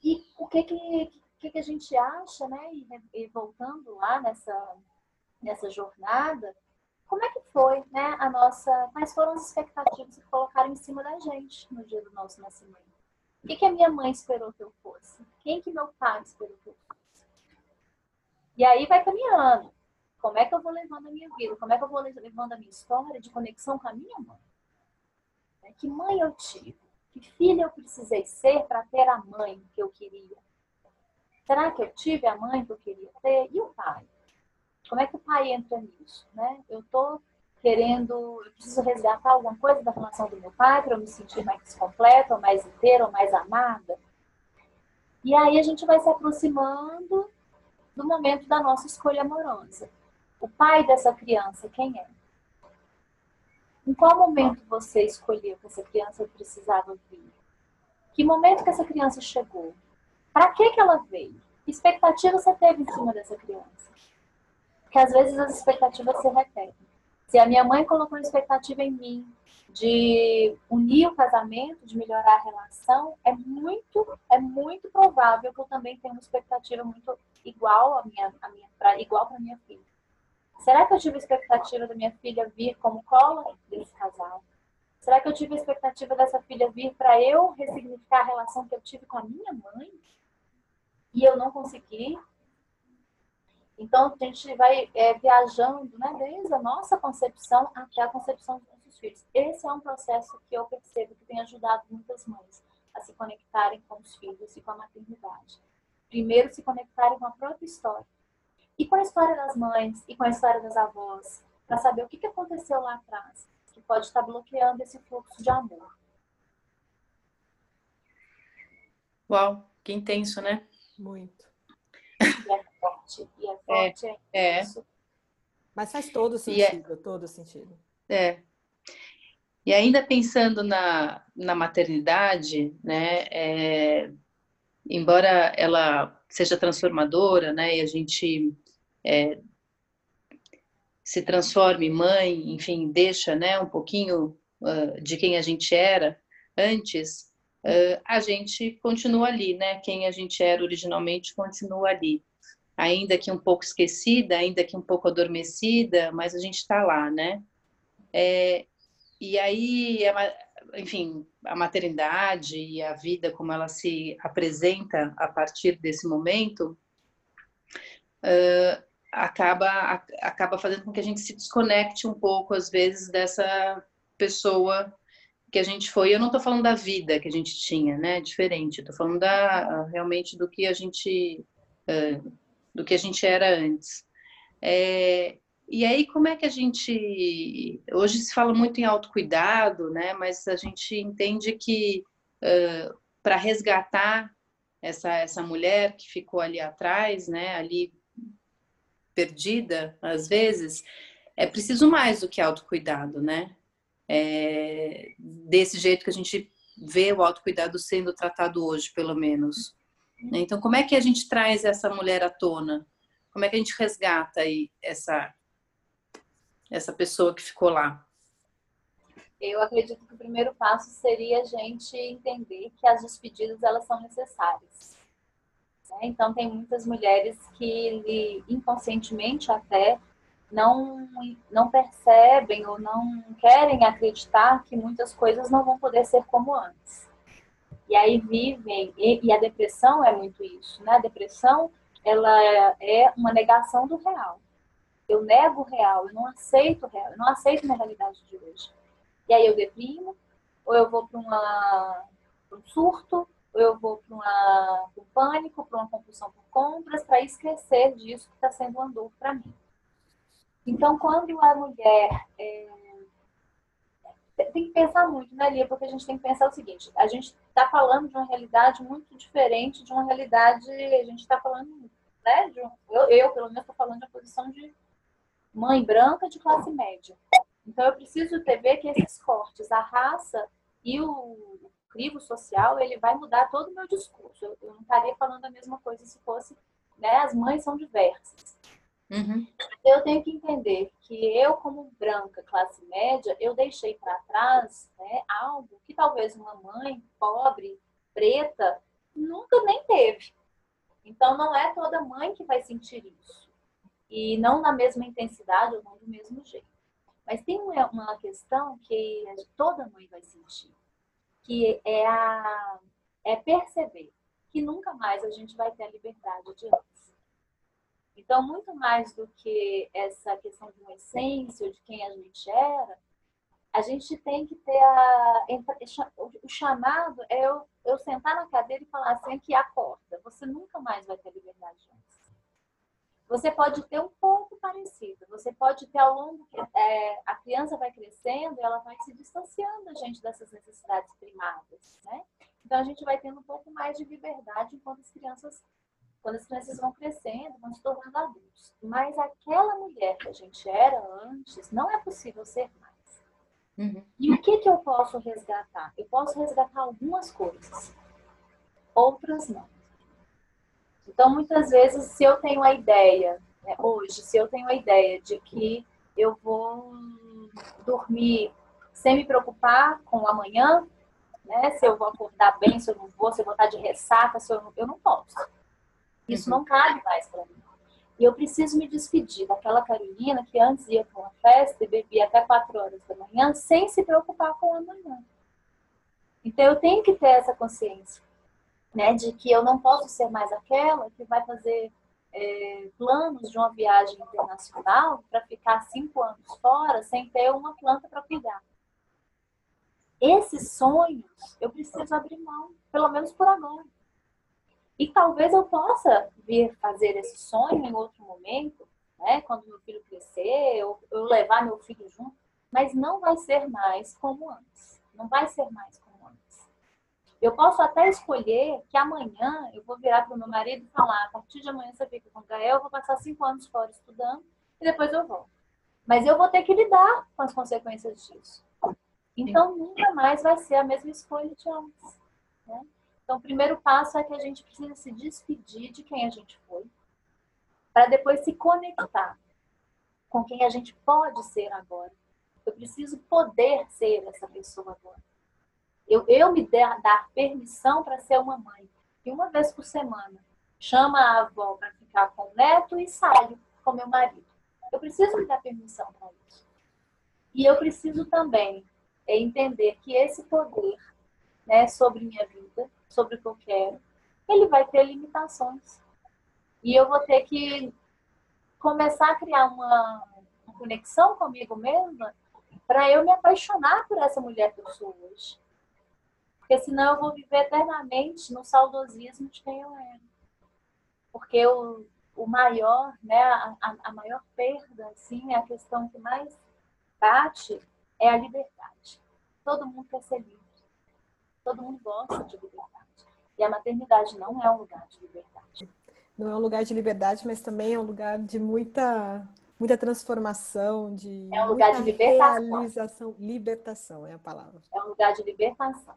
E o que que, que, que a gente acha, né? E, e voltando lá nessa, nessa jornada, como é que foi, né, a nossa, quais foram as expectativas que colocaram em cima da gente no dia do nosso nascimento? O que, que a minha mãe esperou que eu fosse? Quem que meu pai esperou que eu fosse? E aí vai caminhando. Como é que eu vou levando a minha vida? Como é que eu vou levando a minha história de conexão com a minha mãe? Né, que mãe eu tive? Que filha eu precisei ser para ter a mãe que eu queria? Será que eu tive a mãe que eu queria ter? E o pai? Como é que o pai entra nisso? Né? Eu estou querendo, eu preciso resgatar alguma coisa da relação do meu pai para eu me sentir mais completa, ou mais inteira, ou mais amada. E aí a gente vai se aproximando do momento da nossa escolha amorosa. O pai dessa criança, quem é? Em qual momento você escolheu que essa criança precisava vir? Que momento que essa criança chegou? Para que, que ela veio? Que expectativa você teve em cima dessa criança? Porque às vezes as expectativas se repetem. Se a minha mãe colocou uma expectativa em mim de unir o casamento, de melhorar a relação, é muito, é muito provável que eu também tenha uma expectativa muito igual a minha, a minha pra, igual para minha filha. Será que eu tive a expectativa da minha filha vir como cola desse casal? Será que eu tive a expectativa dessa filha vir para eu ressignificar a relação que eu tive com a minha mãe? E eu não consegui? Então, a gente vai é, viajando né, desde a nossa concepção até a concepção dos nossos filhos. Esse é um processo que eu percebo que tem ajudado muitas mães a se conectarem com os filhos e com a maternidade. Primeiro, se conectarem com a própria história. E com a história das mães e com a história das avós, para saber o que aconteceu lá atrás, que pode estar bloqueando esse fluxo de amor. Uau, que intenso, né? Muito. É forte. E é forte, é, é. Isso. Mas faz todo é sentido, é, todo sentido. É. E ainda pensando na, na maternidade, né, é, embora ela seja transformadora, né, e a gente é, se transforme mãe, enfim, deixa, né, um pouquinho uh, de quem a gente era antes, uh, a gente continua ali, né, quem a gente era originalmente continua ali ainda que um pouco esquecida, ainda que um pouco adormecida, mas a gente está lá, né? É, e aí, enfim, a maternidade e a vida como ela se apresenta a partir desse momento uh, acaba acaba fazendo com que a gente se desconecte um pouco às vezes dessa pessoa que a gente foi. Eu não estou falando da vida que a gente tinha, né? Diferente. Estou falando da realmente do que a gente uh, do que a gente era antes. É, e aí, como é que a gente. Hoje se fala muito em autocuidado, né? Mas a gente entende que uh, para resgatar essa, essa mulher que ficou ali atrás, né? Ali perdida, às vezes, é preciso mais do que autocuidado, né? É, desse jeito que a gente vê o autocuidado sendo tratado hoje, pelo menos. Então, como é que a gente traz essa mulher à tona? Como é que a gente resgata aí essa essa pessoa que ficou lá? Eu acredito que o primeiro passo seria a gente entender que as despedidas elas são necessárias. Né? Então tem muitas mulheres que inconscientemente até não não percebem ou não querem acreditar que muitas coisas não vão poder ser como antes. E aí vivem e, e a depressão é muito isso, né? A depressão ela é uma negação do real eu nego o real, eu não aceito o real, eu não aceito minha realidade de hoje. E aí eu deprimo, ou eu vou para um surto, ou eu vou para um pânico, para uma compulsão por compras, para esquecer disso que está sendo um dor para mim. Então, quando a mulher. É, tem que pensar muito, né, Lia? Porque a gente tem que pensar o seguinte: a gente está falando de uma realidade muito diferente de uma realidade. A gente está falando, né? Um, eu, eu, pelo menos, estou falando de uma posição de mãe branca de classe média. Então eu preciso ter ver que esses cortes, a raça e o crivo social, ele vai mudar todo o meu discurso. Eu, eu não estaria falando a mesma coisa se fosse, né, as mães são diversas. Uhum. Eu tenho que entender que eu, como branca, classe média, eu deixei para trás né, algo que talvez uma mãe pobre, preta, nunca nem teve. Então, não é toda mãe que vai sentir isso e não na mesma intensidade ou não do mesmo jeito. Mas tem uma questão que toda mãe vai sentir, que é, a, é perceber que nunca mais a gente vai ter a liberdade de antes. Então, muito mais do que essa questão de uma essência de quem a gente era, a gente tem que ter a, o chamado é eu, eu sentar na cadeira e falar assim, aqui acorda, você nunca mais vai ter liberdade de antes você pode ter um pouco parecido. Você pode ter ao longo que é, a criança vai crescendo, ela vai se distanciando a gente dessas necessidades primárias, né? Então a gente vai tendo um pouco mais de liberdade enquanto as crianças, quando as crianças vão crescendo, vão se tornando adultos. Mas aquela mulher que a gente era antes, não é possível ser mais. Uhum. E o que que eu posso resgatar? Eu posso resgatar algumas coisas, outras não. Então, muitas vezes, se eu tenho a ideia, né, hoje, se eu tenho a ideia de que eu vou dormir sem me preocupar com o amanhã, né, se eu vou acordar bem, se eu não vou, se eu vou estar de ressaca, se eu não, eu não posso. Isso uhum. não cabe mais para mim. E eu preciso me despedir daquela Carolina que antes ia para uma festa e bebia até 4 horas da manhã sem se preocupar com o amanhã. Então eu tenho que ter essa consciência né, de que eu não posso ser mais aquela que vai fazer é, planos de uma viagem internacional para ficar cinco anos fora sem ter uma planta para cuidar. Esses sonhos eu preciso abrir mão, pelo menos por agora. E talvez eu possa vir fazer esse sonho em outro momento, né, quando meu filho crescer, ou eu levar meu filho junto, mas não vai ser mais como antes. Não vai ser mais como eu posso até escolher que amanhã eu vou virar para o meu marido e falar: a partir de amanhã você fica com o Gael, eu vou passar cinco anos fora estudando e depois eu volto. Mas eu vou ter que lidar com as consequências disso. Então, nunca mais vai ser a mesma escolha de antes. Né? Então, o primeiro passo é que a gente precisa se despedir de quem a gente foi, para depois se conectar com quem a gente pode ser agora. Eu preciso poder ser essa pessoa agora. Eu, eu me der, dar permissão para ser uma mãe. E uma vez por semana chama a avó para ficar com o neto e saio com meu marido. Eu preciso me dar permissão para isso. E eu preciso também entender que esse poder né, sobre minha vida, sobre o que eu quero, ele vai ter limitações. E eu vou ter que começar a criar uma, uma conexão comigo mesma para eu me apaixonar por essa mulher que eu sou hoje. Porque senão eu vou viver eternamente no saudosismo de quem eu era. Porque o, o maior, né, a, a maior perda, assim, a questão que mais bate é a liberdade. Todo mundo quer ser livre. Todo mundo gosta de liberdade. E a maternidade não é um lugar de liberdade. Não é um lugar de liberdade, mas também é um lugar de muita muita transformação, de é um lugar de libertação. realização, libertação é a palavra. É um lugar de libertação.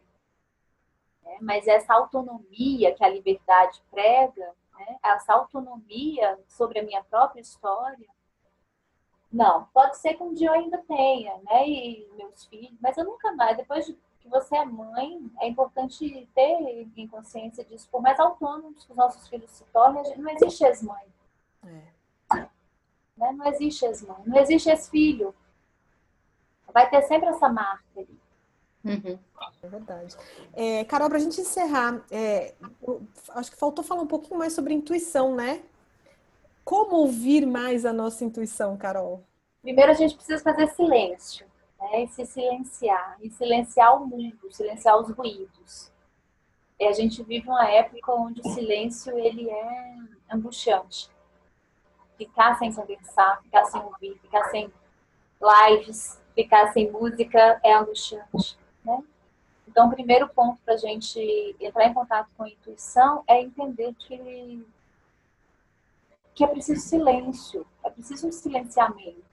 É, mas essa autonomia que a liberdade prega, né, essa autonomia sobre a minha própria história, não. Pode ser que um dia eu ainda tenha, né, e meus filhos, mas eu nunca mais. Depois de que você é mãe, é importante ter em consciência disso. Por mais autônomos que os nossos filhos se tornem, não existe ex-mãe. É. Né? Não existe ex-mãe, não existe ex-filho. Vai ter sempre essa marca ali. Uhum. É verdade. É, Carol, para a gente encerrar, é, acho que faltou falar um pouquinho mais sobre intuição, né? Como ouvir mais a nossa intuição, Carol? Primeiro a gente precisa fazer silêncio, né? E se silenciar, e silenciar o mundo, silenciar os ruídos. E a gente vive uma época onde o silêncio ele é angustiante. Ficar sem conversar, ficar sem ouvir, ficar sem lives, ficar sem música é angustiante. Então, o primeiro ponto para a gente entrar em contato com a intuição é entender que, que é preciso silêncio, é preciso um silenciamento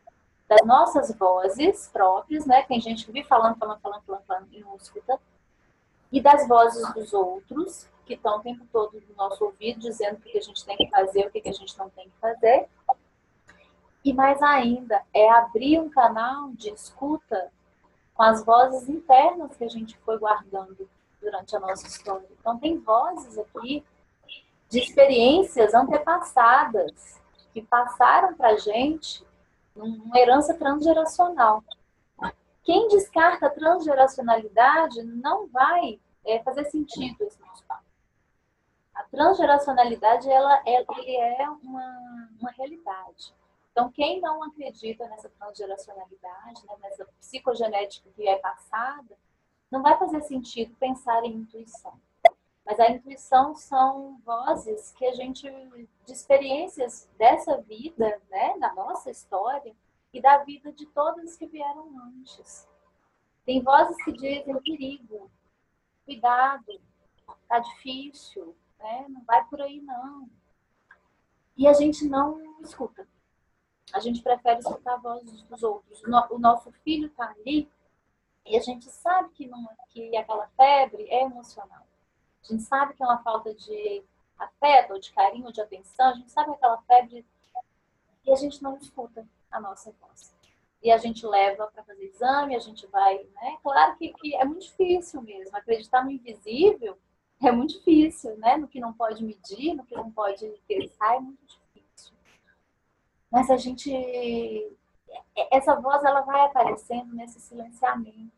das nossas vozes próprias, né? Tem gente que vive falando, falando, falando, falando, falando e não escuta, e das vozes dos outros, que estão o tempo todo no nosso ouvido, dizendo o que a gente tem que fazer, o que a gente não tem que fazer. E mais ainda, é abrir um canal de escuta com as vozes internas que a gente foi guardando durante a nossa história. Então, tem vozes aqui de experiências antepassadas que passaram para a gente uma herança transgeracional. Quem descarta a transgeracionalidade não vai é, fazer sentido esse nosso papo. A transgeracionalidade ela, ele é uma, uma realidade. Então, quem não acredita nessa transgeracionalidade, né, nessa psicogenética que é passada, não vai fazer sentido pensar em intuição. Mas a intuição são vozes que a gente, de experiências dessa vida, né, da nossa história, e da vida de todas que vieram antes. Tem vozes que dizem perigo, cuidado, tá difícil, né? não vai por aí não. E a gente não escuta. A gente prefere escutar a voz dos outros. O nosso filho está ali e a gente sabe que, não, que aquela febre é emocional. A gente sabe que é uma falta de afeto, ou de carinho, de atenção. A gente sabe que aquela febre e a gente não escuta a nossa voz. E a gente leva para fazer exame, a gente vai, né? Claro que, que é muito difícil mesmo. Acreditar no invisível é muito difícil, né? No que não pode medir, no que não pode pensar, é muito difícil. Mas a gente. Essa voz ela vai aparecendo nesse silenciamento,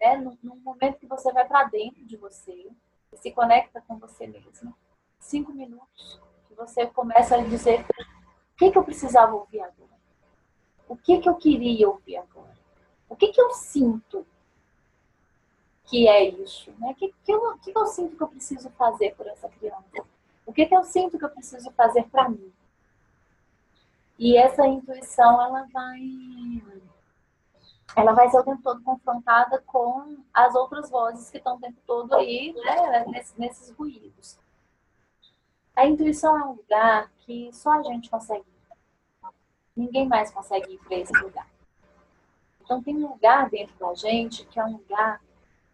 né? Num, momento que você vai para dentro de você e se conecta com você mesmo. Cinco minutos que você começa a dizer o que, que eu precisava ouvir agora? O que, que eu queria ouvir agora? O que, que eu sinto que é isso? Né? O que, que, eu, que, eu sinto que eu preciso fazer por essa criança? O que, que eu sinto que eu preciso fazer para mim? E essa intuição, ela vai ela vai ser o tempo todo confrontada com as outras vozes que estão o tempo todo aí, né, nesses, nesses ruídos. A intuição é um lugar que só a gente consegue ir. Ninguém mais consegue ir para esse lugar. Então tem um lugar dentro da gente que é um lugar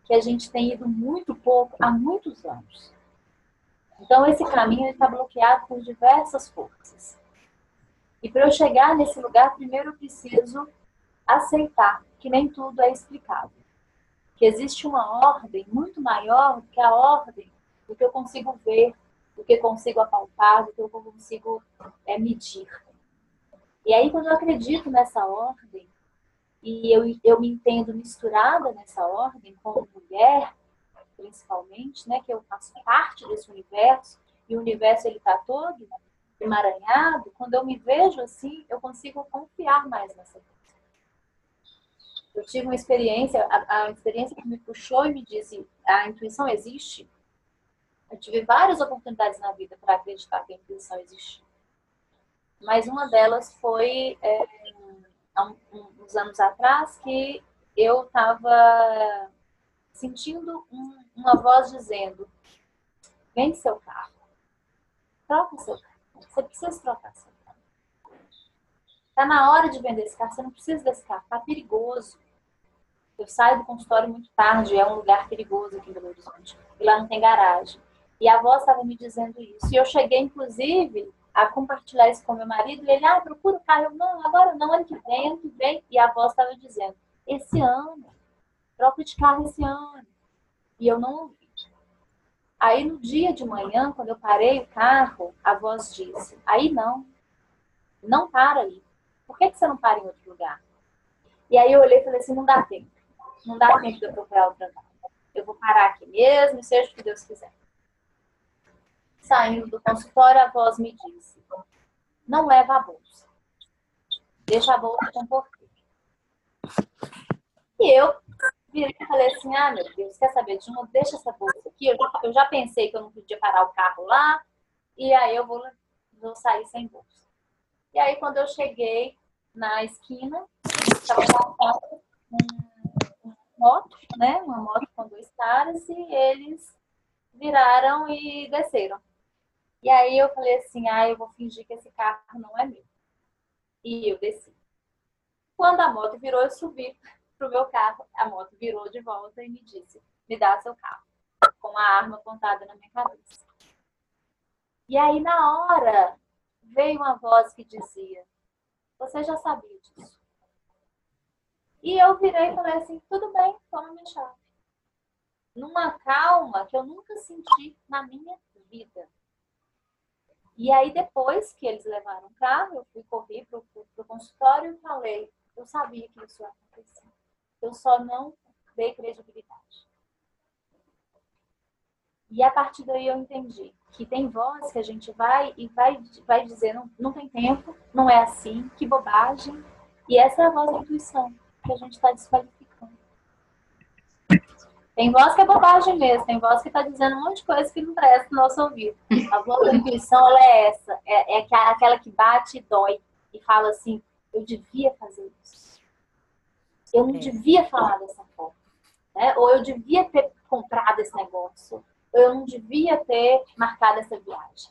que a gente tem ido muito pouco há muitos anos. Então esse caminho está bloqueado por diversas forças. E para eu chegar nesse lugar, primeiro eu preciso aceitar que nem tudo é explicado. Que existe uma ordem muito maior do que a ordem do que eu consigo ver do que consigo apalpar, do que eu consigo é, medir. E aí, quando eu acredito nessa ordem, e eu, eu me entendo misturada nessa ordem, como mulher, principalmente, né, que eu faço parte desse universo, e o universo ele está todo emaranhado, quando eu me vejo assim, eu consigo confiar mais nessa coisa. Eu tive uma experiência, a, a experiência que me puxou e me disse, a intuição existe. Eu tive várias oportunidades na vida para acreditar que a intuição existe. Mas uma delas foi é, há uns anos atrás que eu estava sentindo um, uma voz dizendo: vende seu carro, troca seu carro, você precisa trocar seu carro. Está na hora de vender esse carro, você não precisa desse carro, está perigoso. Eu saio do consultório muito tarde, é um lugar perigoso aqui em Belo Horizonte, e lá não tem garagem. E a voz estava me dizendo isso. E eu cheguei, inclusive, a compartilhar isso com meu marido, e ele, ah, procura o carro. Eu, não, agora não, ano que vem, ano que vem. E a voz estava dizendo, esse ano, troca de carro esse ano. E eu não. Aí no dia de manhã, quando eu parei o carro, a voz disse, aí não, não para aí. Por que, que você não para em outro lugar? E aí eu olhei e falei assim, não dá tempo. Não dá tempo de eu procurar outra vaga. Eu vou parar aqui mesmo, seja o que Deus quiser. Saindo do consultório, a voz me disse: Não leva a bolsa. Deixa a bolsa com o porteiro. E eu virei e falei assim: Ah, meu Deus, quer saber de uma? Deixa essa bolsa aqui. Eu já, eu já pensei que eu não podia parar o carro lá. E aí eu vou, vou sair sem bolsa. E aí, quando eu cheguei na esquina, estava passando uma moto, né? Uma moto com dois caras, e eles viraram e desceram. E aí eu falei assim, ah, eu vou fingir que esse carro não é meu. E eu desci. Quando a moto virou, eu subi pro meu carro. A moto virou de volta e me disse, me dá seu carro. Com a arma apontada na minha cabeça. E aí, na hora, veio uma voz que dizia, você já sabia disso. E eu virei e falei assim, tudo bem, toma minha chave. Numa calma que eu nunca senti na minha vida. E aí, depois que eles levaram o carro, eu fui correr para o consultório e falei, eu sabia que isso ia acontecer. Eu só não dei credibilidade. E a partir daí eu entendi que tem voz que a gente vai e vai, vai dizer, não, não tem tempo, não é assim, que bobagem. E essa é a voz da intuição que a gente está desqualificando. Tem voz que é bobagem mesmo, tem voz que está dizendo um monte de coisa que não presta no nosso ouvido. A voz da intuição, ela é essa, é, é aquela que bate e dói e fala assim, eu devia fazer isso. Eu não é. devia falar dessa forma. Né? Ou eu devia ter comprado esse negócio. Ou eu não devia ter marcado essa viagem.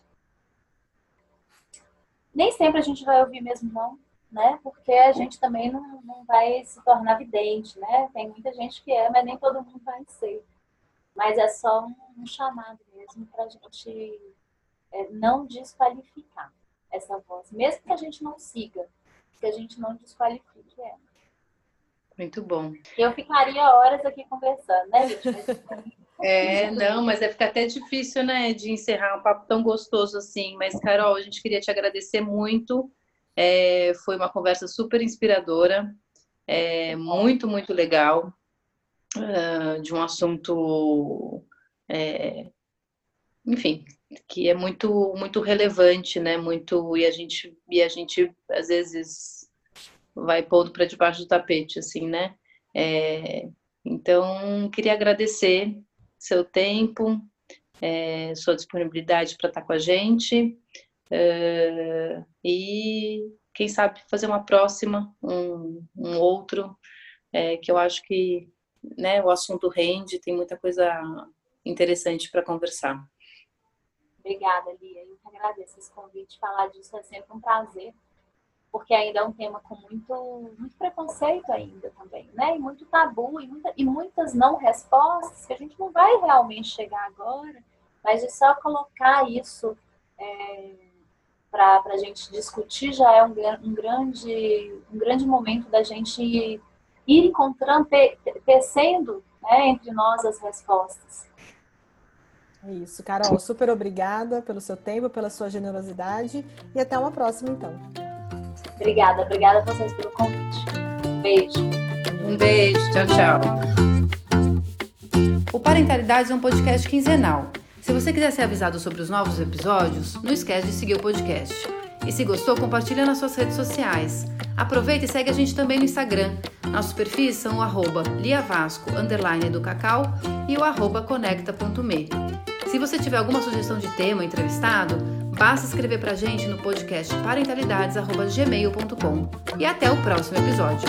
Nem sempre a gente vai ouvir mesmo não né? Porque a gente também não, não vai se tornar vidente, né? Tem muita gente que é, mas nem todo mundo vai ser. Mas é só um, um chamado mesmo para a gente é, não desqualificar essa voz, mesmo que a gente não siga, que a gente não desqualifique ela. Muito bom. Eu ficaria horas aqui conversando, né, [LAUGHS] É, não, mas é ficar até difícil, né, de encerrar um papo tão gostoso assim. Mas, Carol, a gente queria te agradecer muito é, foi uma conversa super inspiradora, é, muito, muito legal, uh, de um assunto, é, enfim, que é muito, muito relevante, né? Muito e a gente e a gente às vezes vai pondo para debaixo do tapete, assim, né? É, então, queria agradecer seu tempo, é, sua disponibilidade para estar com a gente. Uh, e quem sabe fazer uma próxima, um, um outro, é, que eu acho que né, o assunto rende, tem muita coisa interessante para conversar. Obrigada, Lia. Eu que agradeço esse convite. Falar disso é sempre um prazer, porque ainda é um tema com muito, muito preconceito ainda também, né? E muito tabu, e, muita, e muitas não respostas que a gente não vai realmente chegar agora, mas de só colocar isso é, para a gente discutir já é um, um, grande, um grande momento da gente ir encontrando, tecendo né, entre nós as respostas. É isso, Carol, super obrigada pelo seu tempo, pela sua generosidade e até uma próxima, então. Obrigada, obrigada a vocês pelo convite. Um beijo. Um beijo, tchau, tchau. O Parentalidades é um podcast quinzenal. Se você quiser ser avisado sobre os novos episódios, não esquece de seguir o podcast. E se gostou, compartilha nas suas redes sociais. Aproveita e segue a gente também no Instagram. Nossos perfis são o arroba liavasco, underline do cacau e o arroba conecta.me. Se você tiver alguma sugestão de tema ou entrevistado, basta escrever pra gente no podcast parentalidades.gmail.com. E até o próximo episódio.